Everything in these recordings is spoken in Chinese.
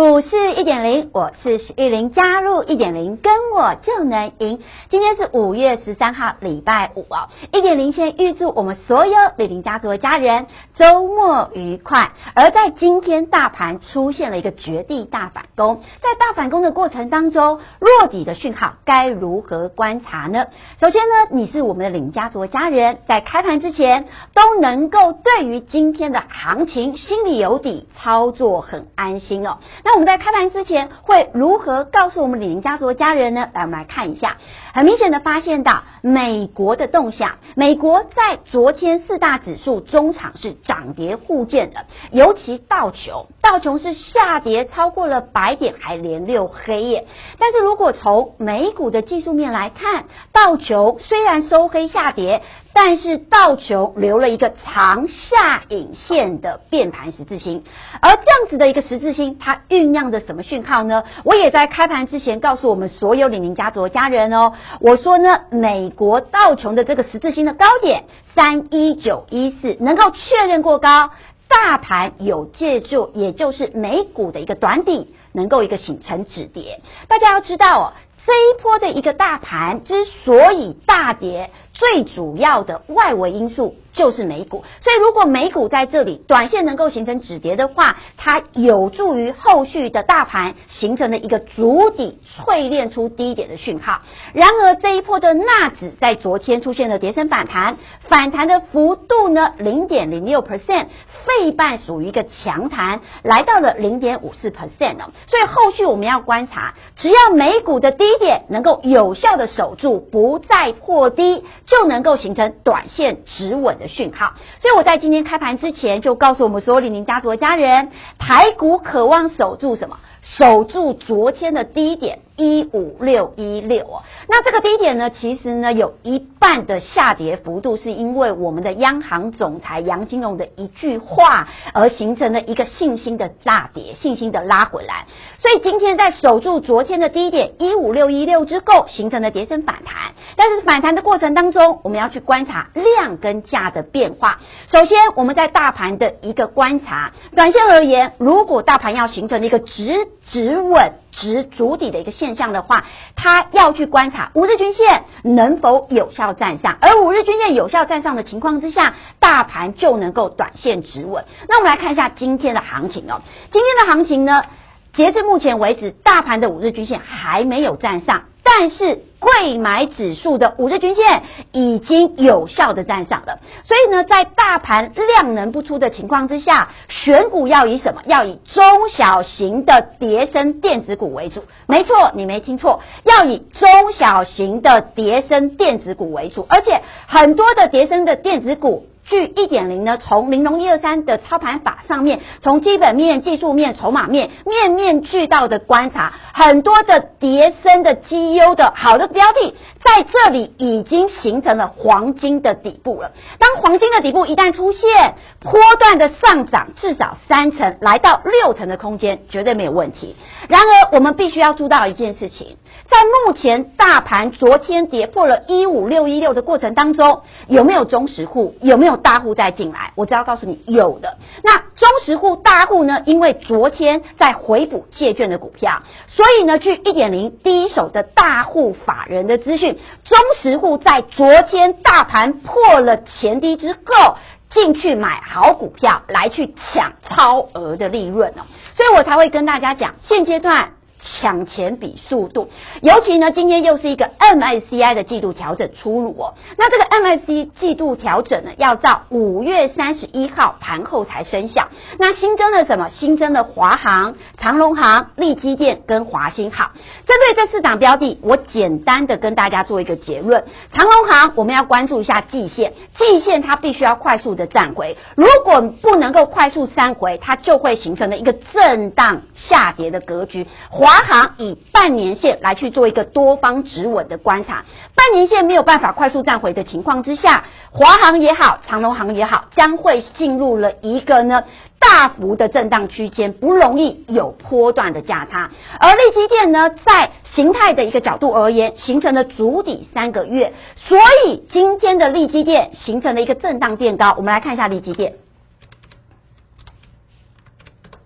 股市一点零，我是许玉玲，加入一点零，跟我就能赢。今天是五月十三号，礼拜五哦。一点零先预祝我们所有李玲家族的家人周末愉快。而在今天，大盘出现了一个绝地大反攻，在大反攻的过程当中，落底的讯号该如何观察呢？首先呢，你是我们的李家族的家人，在开盘之前都能够对于今天的行情心里有底，操作很安心哦。那那我们在开盘之前会如何告诉我们李宁家族的家人呢？来，我们来看一下，很明显的发现到美国的动向。美国在昨天四大指数中场是涨跌互见的，尤其道琼，道琼是下跌超过了百点，还连六黑夜。但是如果从美股的技术面来看，道琼虽然收黑下跌。但是道琼留了一个长下影线的变盘十字星，而这样子的一个十字星，它酝酿着什么讯号呢？我也在开盘之前告诉我们所有李宁家族的家人哦，我说呢，美国道琼的这个十字星的高点三一九一四能够确认过高，大盘有借助，也就是美股的一个短底，能够一个形成止跌。大家要知道哦，这一波的一个大盘之所以大跌。最主要的外围因素就是美股，所以如果美股在这里短线能够形成止跌的话，它有助于后续的大盘形成的一个足底淬炼出低点的讯号。然而这一波的纳指在昨天出现了跌升反弹，反弹的幅度呢零点零六 percent，费半属于一个强弹，来到了零点五四 percent 哦。所以后续我们要观察，只要美股的低点能够有效的守住，不再破低。就能够形成短线止稳的讯号，所以我在今天开盘之前就告诉我们所有李宁家族的家人，台股渴望守住什么？守住昨天的低点。一五六一六哦，那这个低点呢，其实呢有一半的下跌幅度是因为我们的央行总裁杨金龙的一句话而形成了一个信心的大跌，信心的拉回来。所以今天在守住昨天的低点一五六一六之后，形成了跌升反弹。但是反弹的过程当中，我们要去观察量跟价的变化。首先，我们在大盘的一个观察，短线而言，如果大盘要形成一个止止稳。值足底的一个现象的话，它要去观察五日均线能否有效站上，而五日均线有效站上的情况之下，大盘就能够短线止稳。那我们来看一下今天的行情哦，今天的行情呢，截至目前为止，大盘的五日均线还没有站上。但是，贵买指数的五日均线已经有效的站上了，所以呢，在大盘量能不出的情况之下，选股要以什么？要以中小型的跌升电子股为主。没错，你没听错，要以中小型的跌升电子股为主，而且很多的跌升的电子股。据一点零呢，从玲珑一二三的操盘法上面，从基本面、技术面、筹码面，面面俱到的观察，很多的叠升的绩优的好的标的，在这里已经形成了黄金的底部了。当黄金的底部一旦出现，波段的上涨至少三成，来到六成的空间，绝对没有问题。然而，我们必须要做到一件事情，在目前大盘昨天跌破了一五六一六的过程当中，有没有中实户？有没有？大户再进来，我只要告诉你有的。那中实户大户呢？因为昨天在回补借券的股票，所以呢，据一点零第一手的大户法人的资讯，中实户在昨天大盘破了前低之后，进去买好股票来去抢超额的利润哦，所以我才会跟大家讲，现阶段。抢钱比速度，尤其呢，今天又是一个 MSCI 的季度调整出炉哦。那这个 MSCI 季度调整呢，要到五月三十一号盘后才生效。那新增了什么？新增了华航、长隆航、力积电跟华兴航。针对这四档标的，我简单的跟大家做一个结论：长隆航我们要关注一下季线，季线它必须要快速的站回，如果不能够快速三回，它就会形成了一个震荡下跌的格局。华华航以半年线来去做一个多方止稳的观察，半年线没有办法快速站回的情况之下，华航也好，长隆航也好，将会进入了一个呢大幅的震荡区间，不容易有波段的价差。而利基电呢，在形态的一个角度而言，形成了足底三个月，所以今天的利基电形成了一个震荡垫高。我们来看一下利基电。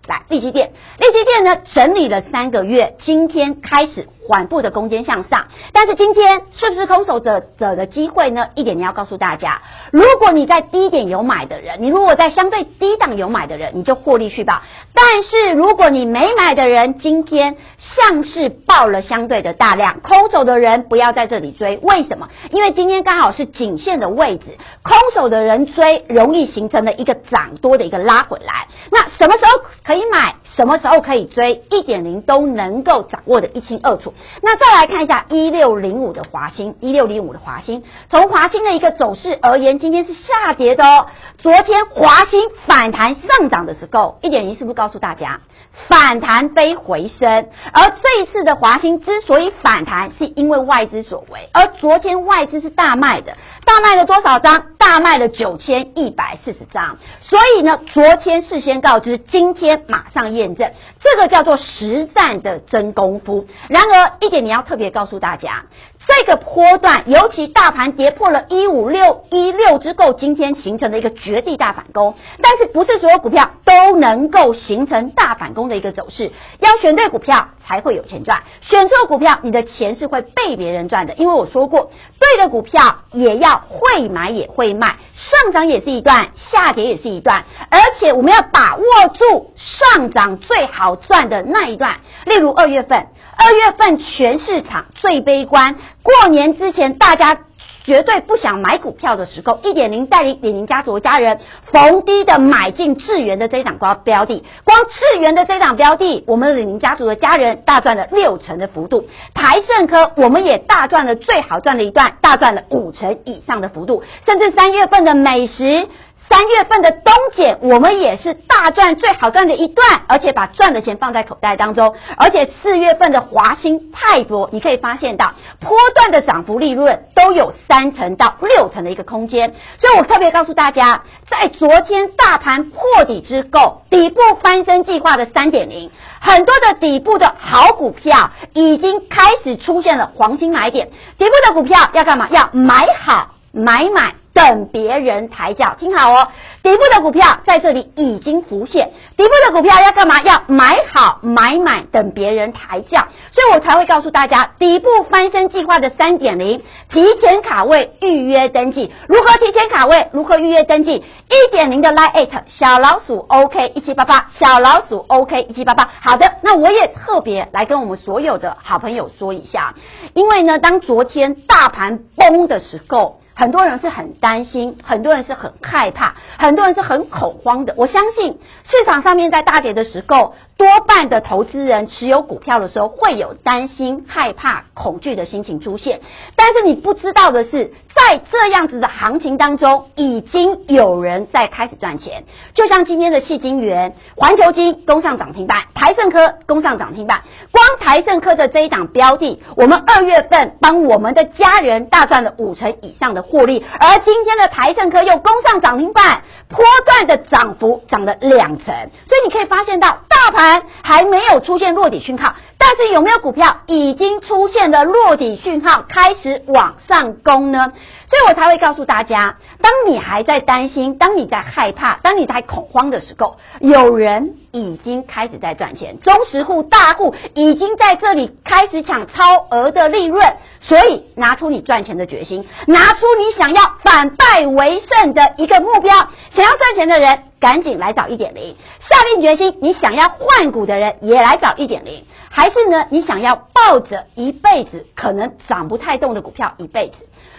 来，力积电，力积电呢整理了三个月，今天开始缓步的攻坚向上，但是今天是不是空手者者的机会呢？一点你要告诉大家，如果你在低点有买的人，你如果在相对低档有买的人，你就获利去吧。但是如果你没买的人，今天像是爆了相对的大量，空手的人不要在这里追。为什么？因为今天刚好是颈线的位置，空手的人追容易形成了一个涨多的一个拉回来。那什么时候可以买？什么时候可以追？一点零都能够掌握的一清二楚。那再来看一下一六零五的华兴，一六零五的华兴，从华兴的一个走势而言，今天是下跌的哦。昨天华兴反弹上涨的时候，一点零是不是告诉大家反弹非回升？而这一次的华兴之所以反弹，是因为外资所为。而昨天外资是大卖的，大卖了多少张？大卖了九千一百四十张。所以呢，昨天事先告知，今天马上验证，这个叫做实战的真功夫。然而，一点你要特别告诉大家，这个波段，尤其大盘跌破了一五六一六之后，今天形成了一个绝地大反攻。但是，不是所有股票都能够形成大反攻的一个走势，要选对股票才会有钱赚。选错股票，你的钱是会被别人赚的。因为我说过，对的股票也要会买也会卖，上涨也是一段，下跌也是一段，而且我们要把握住上涨最好赚的那一段。例如二月份。二月份全市场最悲观，过年之前大家绝对不想买股票的时候，一点零带领李宁家族家人逢低的买进智源的这一档高标的，光智源的这档标的，我们李宁家族的家人大赚了六成的幅度，台胜科我们也大赚了最好赚的一段，大赚了五成以上的幅度，甚至三月份的美食。三月份的东碱，我们也是大赚最好赚的一段，而且把赚的钱放在口袋当中。而且四月份的华新泰博，你可以发现到波段的涨幅利润都有三成到六成的一个空间。所以我特别告诉大家，在昨天大盘破底之后，底部翻身计划的三点零，很多的底部的好股票已经开始出现了黄金买点。底部的股票要干嘛？要买好买满。等别人抬轿，听好哦。底部的股票在这里已经浮现，底部的股票要干嘛？要买好买满，等别人抬轿。所以我才会告诉大家，底部翻身计划的三点零，提前卡位预约登记。如何提前卡位？如何预约登记？一点零的 Line@ 小老鼠 OK 一七八八，小老鼠 OK 一七八八。好的，那我也特别来跟我们所有的好朋友说一下，因为呢，当昨天大盘崩的时候。很多人是很担心，很多人是很害怕，很多人是很恐慌的。我相信市场上面在大跌的时候，多半的投资人持有股票的时候会有担心、害怕、恐惧的心情出现。但是你不知道的是，在这样子的行情当中，已经有人在开始赚钱。就像今天的矽晶圆、环球金攻上涨停板，台胜科攻上涨停板。光台胜科的这一档标的，我们二月份帮我们的家人大赚了五成以上的获利，而今天的台盛科又攻上涨停板，波段的涨幅涨了两成。所以你可以发现到，大盘。还没有出现落底讯号，但是有没有股票已经出现了落底讯号，开始往上攻呢？所以我才会告诉大家，当你还在担心，当你在害怕，当你在恐慌的时候，有人已经开始在赚钱，中实户、大户已经在这里开始抢超额的利润。所以拿出你赚钱的决心，拿出你想要反败为胜的一个目标。想要赚钱的人，赶紧来找一点零。下定决心，你想要换股的人也来找一点零。还是呢，你想要抱着一辈子可能涨不太动的股票一辈子？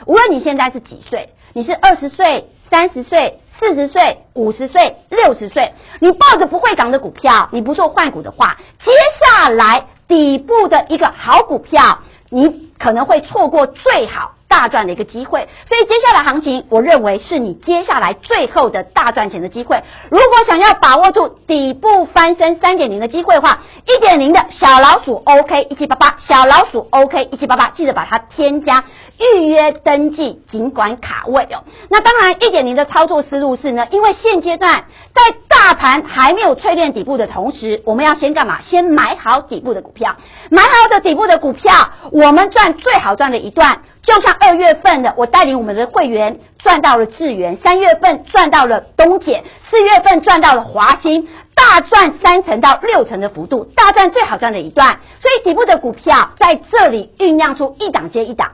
无论你现在是几岁，你是二十岁、三十岁、四十岁、五十岁、六十岁，你抱着不会涨的股票，你不做换股的话，接下来底部的一个好股票。你可能会错过最好大赚的一个机会。所以接下来行情，我认为是你接下来最后的大赚钱的机会。如果想要把握住底部翻身三点零的机会的话，一点零的小老鼠 OK 一七八八，小老鼠 OK 一七八八，记得把它添加预约登记，尽管卡位哦。那当然，一点零的操作思路是呢，因为现阶段在大盘还没有淬炼底部的同时，我们要先干嘛？先买好底部的股票，买好的底部的股票，我们赚最好赚的一段。就像二月份的，我带领我们的会员赚到了智原，三月份赚到了东碱，四月份赚到了华新，大赚三成到六成的幅度，大赚最好赚的一段。所以底部的股票在这里酝酿出一档接一档。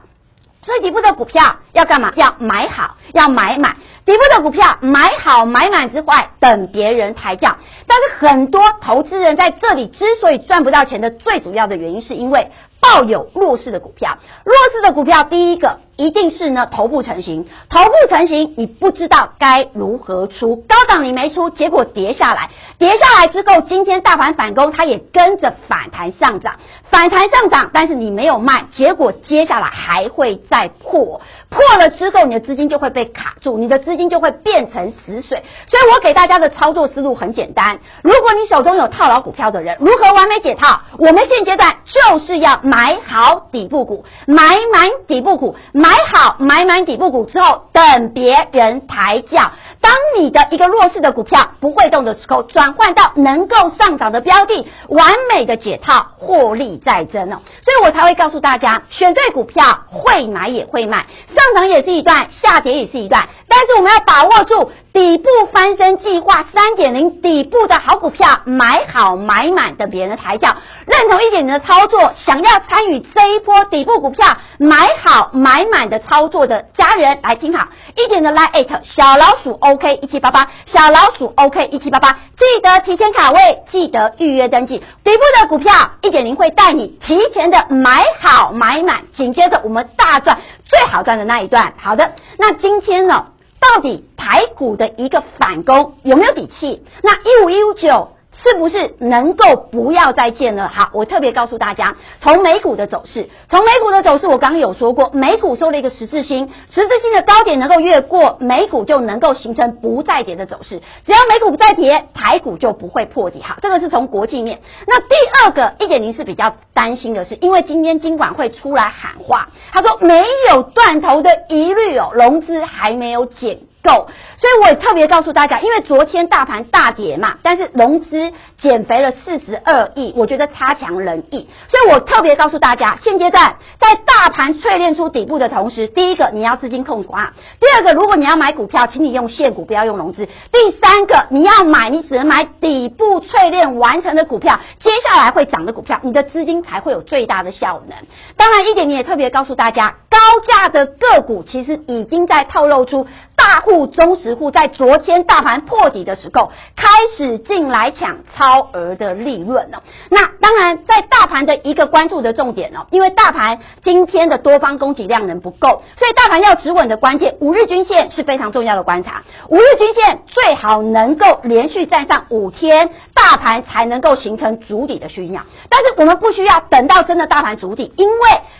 所以底部的股票要干嘛？要买好，要买满。底部的股票买好买满之外，等别人抬价。但是很多投资人在这里之所以赚不到钱的最主要的原因，是因为抱有弱势的股票。弱势的股票，第一个一定是呢头部成型，头部成型，你不知道该如何出，高档你没出，结果跌下来，跌下来之后，今天大盘反攻，它也跟着反弹上涨，反弹上涨，但是你没有卖，结果接下来还会再破。破了之后，你的资金就会被卡住，你的资资金就会变成死水。所以我给大家的操作思路很简单：如果你手中有套牢股票的人，如何完美解套？我们现阶段就是要买好底部股，买满底部股，买好买满底部股之后，等别人抬轿。当你的一个弱势的股票不会动的时候，转换到能够上涨的标的，完美的解套，获利再增哦。所以我才会告诉大家，选对股票，会买也会卖，上涨也是一段，下跌也是一段。但是我们要把握住底部翻身计划三点零底部的好股票，买好买满，等别人的抬轿。认同一点零的操作，想要参与这一波底部股票买好买满的操作的家人，来听好一点的 Line@ 小老鼠 OK 一七八八，小老鼠 OK 一七八八，记得提前卡位，记得预约登记。底部的股票一点零会带你提前的买好买满，紧接着我们大赚最好赚的那一段。好的，那今天呢，到底排骨的一个反攻有没有底气？那一五一五九。是不是能够不要再见了？好，我特别告诉大家，从美股的走势，从美股的走势，我刚刚有说过，美股收了一个十字星，十字星的高点能够越过，美股就能够形成不再跌的走势。只要美股不再跌，台股就不会破底。好，这个是从国际面。那第二个一点零是比较担心的是，因为今天金管会出来喊话，他说没有断头的疑虑哦，融资还没有减。够，所以我也特别告诉大家，因为昨天大盘大跌嘛，但是融资减肥了四十二亿，我觉得差强人意，所以我特别告诉大家，现阶段在大盘淬炼出底部的同时，第一个你要资金控管，第二个如果你要买股票，请你用现股，不要用融资，第三个你要买，你只能买底部淬炼完成的股票，接下来会涨的股票，你的资金才会有最大的效能。当然一点，你也特别告诉大家，高价的个股其实已经在透露出。大户、中实户在昨天大盘破底的时候，开始进来抢超额的利润了。那当然，在大盘的一个关注的重点哦，因为大盘今天的多方供给量能不够，所以大盘要止稳的关键，五日均线是非常重要的观察。五日均线最好能够连续站上五天，大盘才能够形成主底的需要。但是我们不需要等到真的大盘主底，因为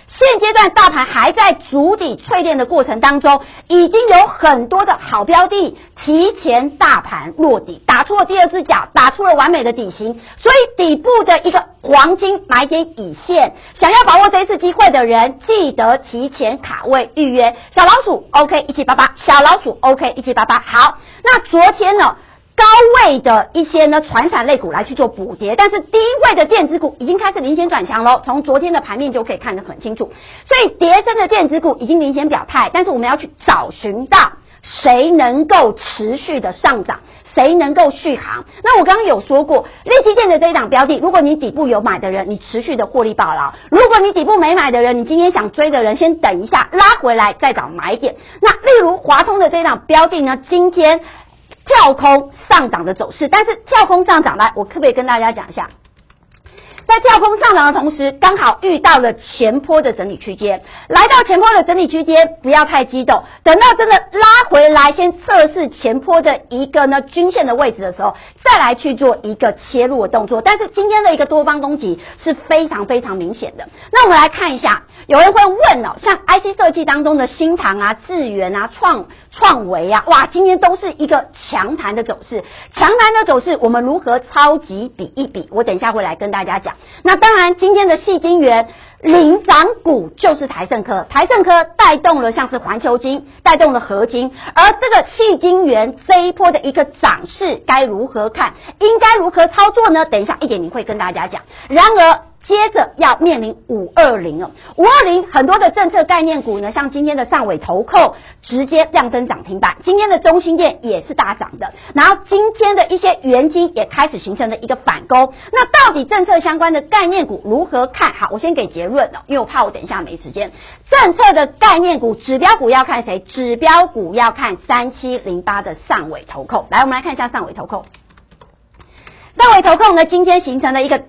现阶段大盘还在主底淬炼的过程当中，已经有很多的好标的提前大盘落底，打出了第二只脚，打出了完美的底型，所以底部的一个黄金买点已现。想要把握这一次机会的人，记得提前卡位预约。小老鼠 OK 一七八八，小老鼠 OK 一七八八。好，那昨天呢？高位的一些呢，传产类股来去做补跌，但是低位的电子股已经开始领先转强喽。从昨天的盘面就可以看得很清楚，所以跌升的电子股已经领先表态，但是我们要去找寻到谁能够持续的上涨，谁能够续航。那我刚刚有说过，力积电的这一档标的，如果你底部有买的人，你持续的获利抱牢；如果你底部没买的人，你今天想追的人，先等一下，拉回来再找买点。那例如华通的这一档标的呢，今天。跳空上涨的走势，但是跳空上涨来，我可不可以跟大家讲一下？在跳空上涨的同时，刚好遇到了前波的整理区间，来到前波的整理区间，不要太激动，等到真的拉回来，先测试前波的一个呢均线的位置的时候，再来去做一个切入的动作。但是今天的一个多方攻击是非常非常明显的。那我们来看一下，有人会问哦，像 IC 设计当中的新唐啊、智源啊、创创维啊，哇，今天都是一个强弹的走势，强弹的走势，我们如何超级比一比？我等一下会来跟大家讲。那当然，今天的矽晶元领涨股就是台盛科，台盛科带动了像是环球金，带动了合金，而这个矽晶圆这一波的一个涨势该如何看？应该如何操作呢？等一下一点你会跟大家讲。然而。接着要面临五二零哦，五二零很多的政策概念股呢，像今天的上尾投控直接亮灯涨停板，今天的中兴电也是大涨的，然后今天的一些元晶也开始形成了一个反攻。那到底政策相关的概念股如何看？好，我先给结论了，因为我怕我等一下没时间。政策的概念股、指标股要看谁？指标股要看三七零八的上尾投控。来，我们来看一下上尾投控。上尾投控呢，今天形成了一个。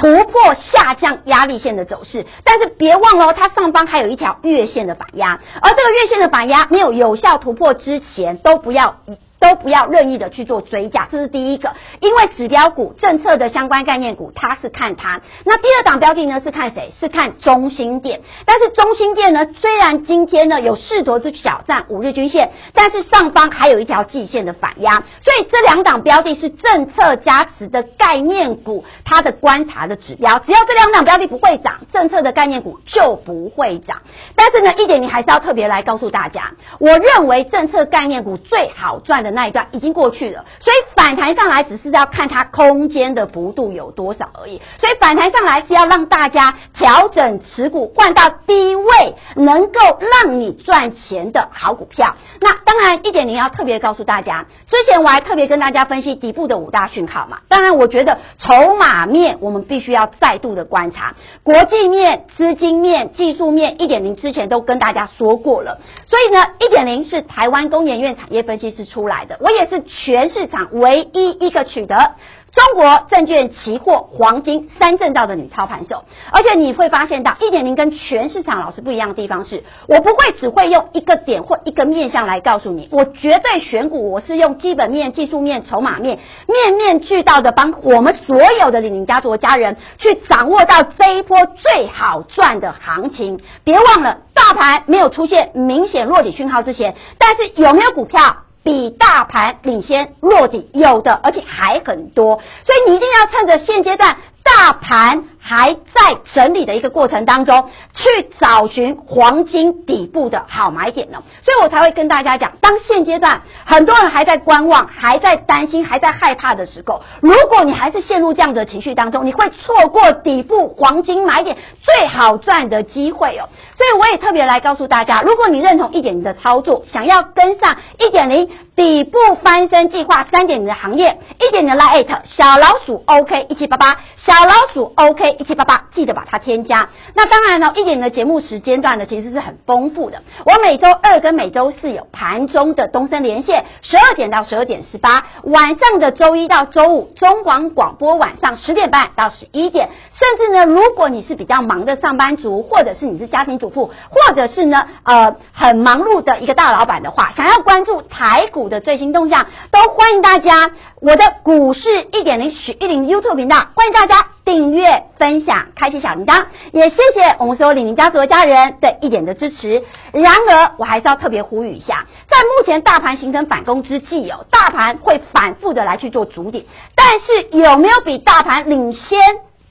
突破下降压力线的走势，但是别忘了，它上方还有一条月线的反压，而这个月线的反压没有有效突破之前，都不要都不要任意的去做追价，这是第一个。因为指标股政策的相关概念股，它是看它。那第二档标的呢，是看谁？是看中心店。但是中心店呢，虽然今天呢有试图去挑战五日均线，但是上方还有一条季线的反压，所以这两档标的是政策加持的概念股，它的观察的指标。只要这两档标的不会涨，政策的概念股就不会涨。但是呢，一点你还是要特别来告诉大家，我认为政策概念股最好赚的。那一段已经过去了，所以反弹上来只是要看它空间的幅度有多少而已。所以反弹上来是要让大家调整持股，换到低位能够让你赚钱的好股票。那当然，一点零要特别告诉大家，之前我还特别跟大家分析底部的五大讯号嘛。当然，我觉得筹码面我们必须要再度的观察，国际面、资金面、技术面，一点零之前都跟大家说过了。所以呢，一点零是台湾工研院产业分析师出来。我也是全市场唯一一个取得中国证券期货黄金三证照的女操盘手，而且你会发现到一点零跟全市场老师不一样的地方是，我不会只会用一个点或一个面向来告诉你，我绝对选股，我是用基本面、技术面、筹码面，面面俱到的帮我们所有的李宁家族的家人去掌握到这一波最好赚的行情。别忘了，大盘没有出现明显落底讯号之前，但是有没有股票？比大盘领先落底，有的，而且还很多，所以你一定要趁着现阶段大盘。还在整理的一个过程当中，去找寻黄金底部的好买点呢，所以我才会跟大家讲，当现阶段很多人还在观望、还在担心、还在害怕的时候，如果你还是陷入这样的情绪当中，你会错过底部黄金买点最好赚的机会哦。所以我也特别来告诉大家，如果你认同一点零的操作，想要跟上一点零底部翻身计划三点零的行业，一点零 LINE@ 小老鼠 OK 一七八八小小老鼠 OK。一七八八，记得把它添加。那当然呢，一点的节目时间段呢，其实是很丰富的。我每周二跟每周四有盘中的东森连线，十二点到十二点十八，晚上的周一到周五中广广播晚上十点半到十一点。甚至呢，如果你是比较忙的上班族，或者是你是家庭主妇，或者是呢呃很忙碌的一个大老板的话，想要关注台股的最新动向，都欢迎大家。我的股市一点零许一零 YouTube 频道，欢迎大家订阅、分享、开启小铃铛，也谢谢我们所有李宁家族的家人对一点的支持。然而，我还是要特别呼吁一下，在目前大盘形成反攻之际哦，大盘会反复的来去做筑底，但是有没有比大盘领先？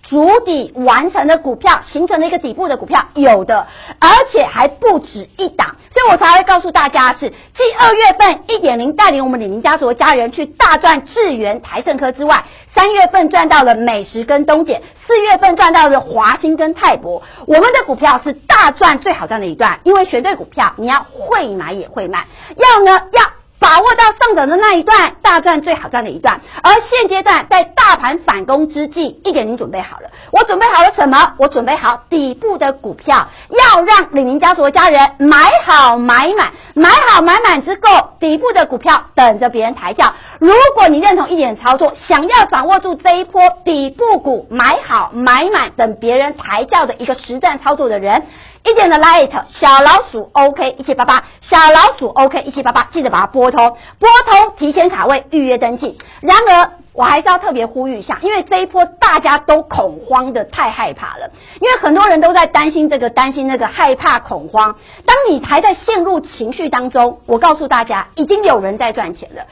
足底完成的股票，形成了一个底部的股票，有的，而且还不止一档，所以我才会告诉大家是，继二月份一点零带领我们李宁家族的家人去大赚智源、台盛科之外，三月份赚到了美食跟东碱，四月份赚到了华兴跟泰博，我们的股票是大赚最好赚的一段，因为选对股票，你要会买也会卖，要呢要。把握到上涨的那一段，大赚最好赚的一段。而现阶段在大盘反攻之际，一点零准备好了。我准备好了什么？我准备好底部的股票，要让李宁家族的家人买好买满，买好买满之后，底部的股票等着别人抬轿。如果你认同一点操作，想要掌握住这一波底部股买好买满，等别人抬轿的一个实战操作的人。一点的 light 小老鼠 OK 一七八八，小老鼠 OK 一七八八，记得把它拨通，拨通提前卡位预约登记。然而，我还是要特别呼吁一下，因为这一波大家都恐慌的太害怕了，因为很多人都在担心这个担心那个，害怕恐慌。当你还在陷入情绪当中，我告诉大家，已经有人在赚钱了，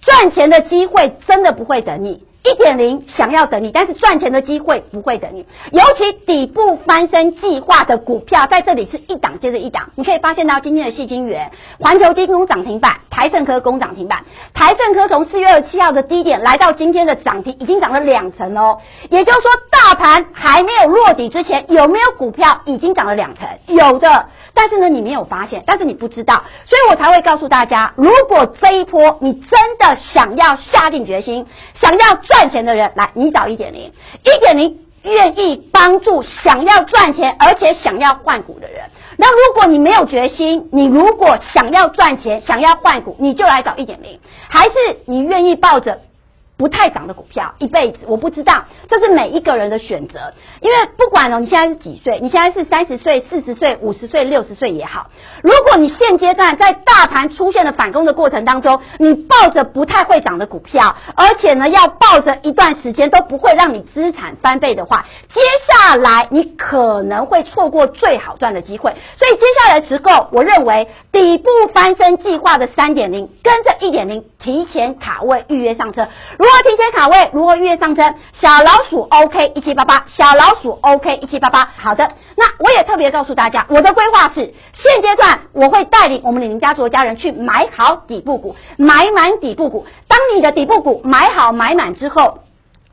赚钱的机会真的不会等你。一点零想要等你，但是赚钱的机会不会等你。尤其底部翻身计划的股票在这里是一档接着一档，你可以发现到今天的矽晶圆、环球晶攻涨停板、台胜科工涨停板。台胜科从四月二十七号的低点来到今天的涨停，已经涨了两成哦。也就是说，大盘还没有落底之前，有没有股票已经涨了两成？有的，但是呢，你没有发现，但是你不知道，所以我才会告诉大家，如果这一波你真的想要下定决心，想要。赚钱的人来，你找一点零，一点零愿意帮助想要赚钱而且想要换股的人。那如果你没有决心，你如果想要赚钱、想要换股，你就来找一点零，还是你愿意抱着？不太涨的股票，一辈子我不知道，这是每一个人的选择。因为不管哦，你现在是几岁，你现在是三十岁、四十岁、五十岁、六十岁也好，如果你现阶段在大盘出现的反攻的过程当中，你抱着不太会涨的股票，而且呢要抱着一段时间都不会让你资产翻倍的话，接下来你可能会错过最好赚的机会。所以接下来的时候，我认为底部翻身计划的三点零跟着一点零提前卡位预约上车。如何提前卡位？如何预约上车？小老鼠 OK 一七八八，小老鼠 OK 一七八八。好的，那我也特别告诉大家，我的规划是现阶段我会带领我们李宁家族的家人去买好底部股，买满底部股。当你的底部股买好买满之后。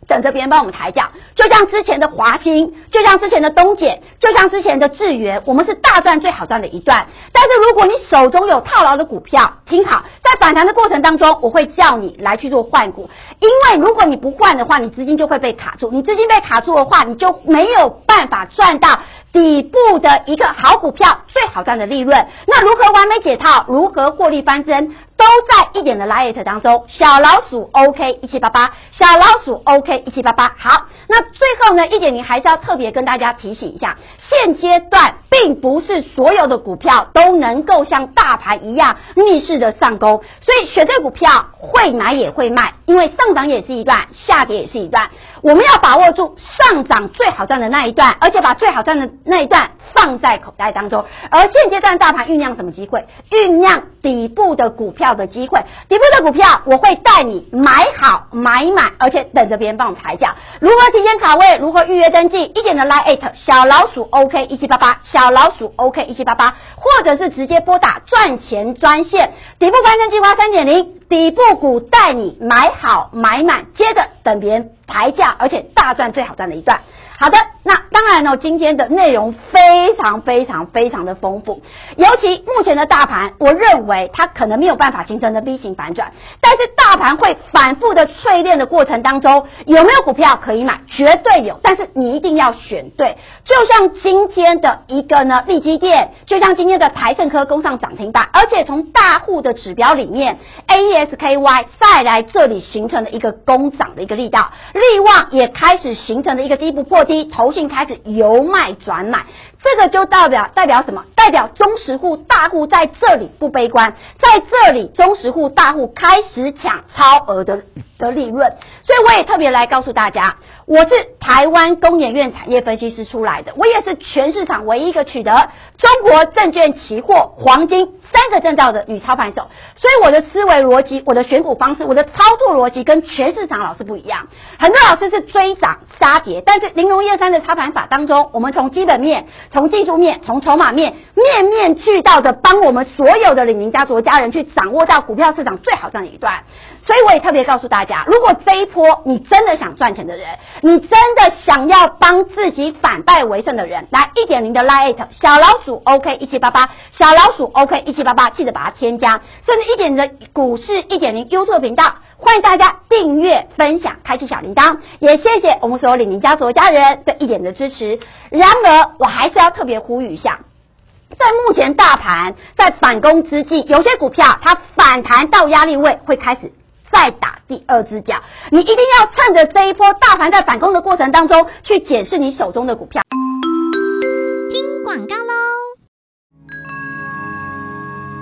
等着别人帮我们抬轿，就像之前的华兴，就像之前的东碱，就像之前的智源，我们是大赚最好赚的一段。但是如果你手中有套牢的股票，听好，在反弹的过程当中，我会叫你来去做换股，因为如果你不换的话，你资金就会被卡住，你资金被卡住的话，你就没有办法赚到底部的一个好股票最好赚的利润。那如何完美解套？如何获利翻身？都在一点的 light 当中，小老鼠 OK 一七八八，小老鼠 OK 一七八八。好，那最后呢，一点零还是要特别跟大家提醒一下，现阶段并不是所有的股票都能够像大盘一样逆势的上攻，所以选对股票会买也会卖，因为上涨也是一段，下跌也是一段。我们要把握住上涨最好赚的那一段，而且把最好赚的那一段放在口袋当中。而现阶段大盘酝酿什么机会？酝酿底部的股票的机会。底部的股票，我会带你买好买满，而且等着别人帮我抬价。如何提前卡位？如何预约登记？一点的 Line 小老鼠 OK 一七八八，小老鼠 OK 一七八八，或者是直接拨打赚钱专线。底部翻身计划三点零。底部股带你买好买满，接着等别人抬价，而且大赚最好赚的一段。好的，那当然呢，今天的内容非常非常非常的丰富，尤其目前的大盘，我认为它可能没有办法形成的 V 型反转，但是大盘会反复的淬炼的过程当中，有没有股票可以买？绝对有，但是你一定要选对。就像今天的一个呢，利基电，就像今天的台盛科攻上涨停板，而且从大户的指标里面，AES-KY 再来这里形成了一个攻涨的一个力道，力旺也开始形成了一个低不破。第一，投信开始由卖转买，这个就代表代表什么？代表中实户大户在这里不悲观，在这里中实户大户开始抢超额的的利润，所以我也特别来告诉大家，我是台湾工研院产业分析师出来的，我也是全市场唯一一个取得中国证券期货黄金三个证照的女操盘手，所以我的思维逻辑、我的选股方式、我的操作逻辑跟全市场老师不一样。很多老师是追涨杀跌，但是玲珑一二三的操盘法当中，我们从基本面、从技术面、从筹码面，面面俱到的帮我们所有的李宁家族家人去掌握到股票市场最好这样一段。所以我也特别告诉大家，如果这一波你真的想赚钱的人，你真的想要帮自己反败为胜的人，来一点零的 Line 小老鼠 OK 一七八八，小老鼠 OK 一七八八，记得把它添加，甚至一点零的股市一点零 YouTube 频道，欢迎大家订阅、分享、开启小铃铛，也谢谢我们所有李宁家族的家人对一点的支持。然而，我还是要特别呼吁一下，在目前大盘在反攻之际，有些股票它反弹到压力位会开始。再打第二只脚，你一定要趁着这一波大盘在反攻的过程当中，去检视你手中的股票。听广告喽！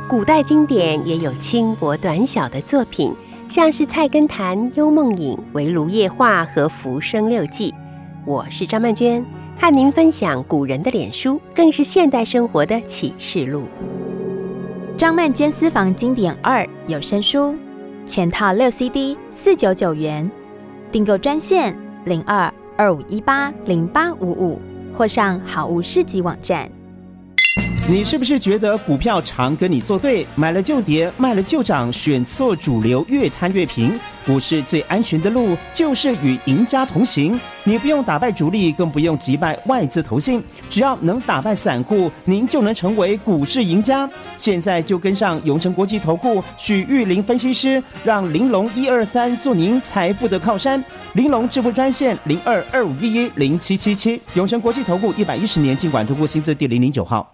古代经典也有轻薄短小的作品，像是《菜根谭》《幽梦影》《围炉夜话》和《浮生六记》。我是张曼娟，和您分享古人的脸书，更是现代生活的启示录。张曼娟私房经典二有声书。全套六 CD，四九九元，订购专线零二二五一八零八五五，或上好物市集网站。你是不是觉得股票常跟你作对，买了就跌，卖了就涨，选错主流，越贪越平？股市最安全的路就是与赢家同行。你不用打败主力，更不用击败外资投信，只要能打败散户，您就能成为股市赢家。现在就跟上永诚国际投顾许玉林分析师，让玲珑一二三做您财富的靠山。玲珑致富专线零二二五一一零七七七。永诚国际投顾一百一十年金管投顾新字第零零九号。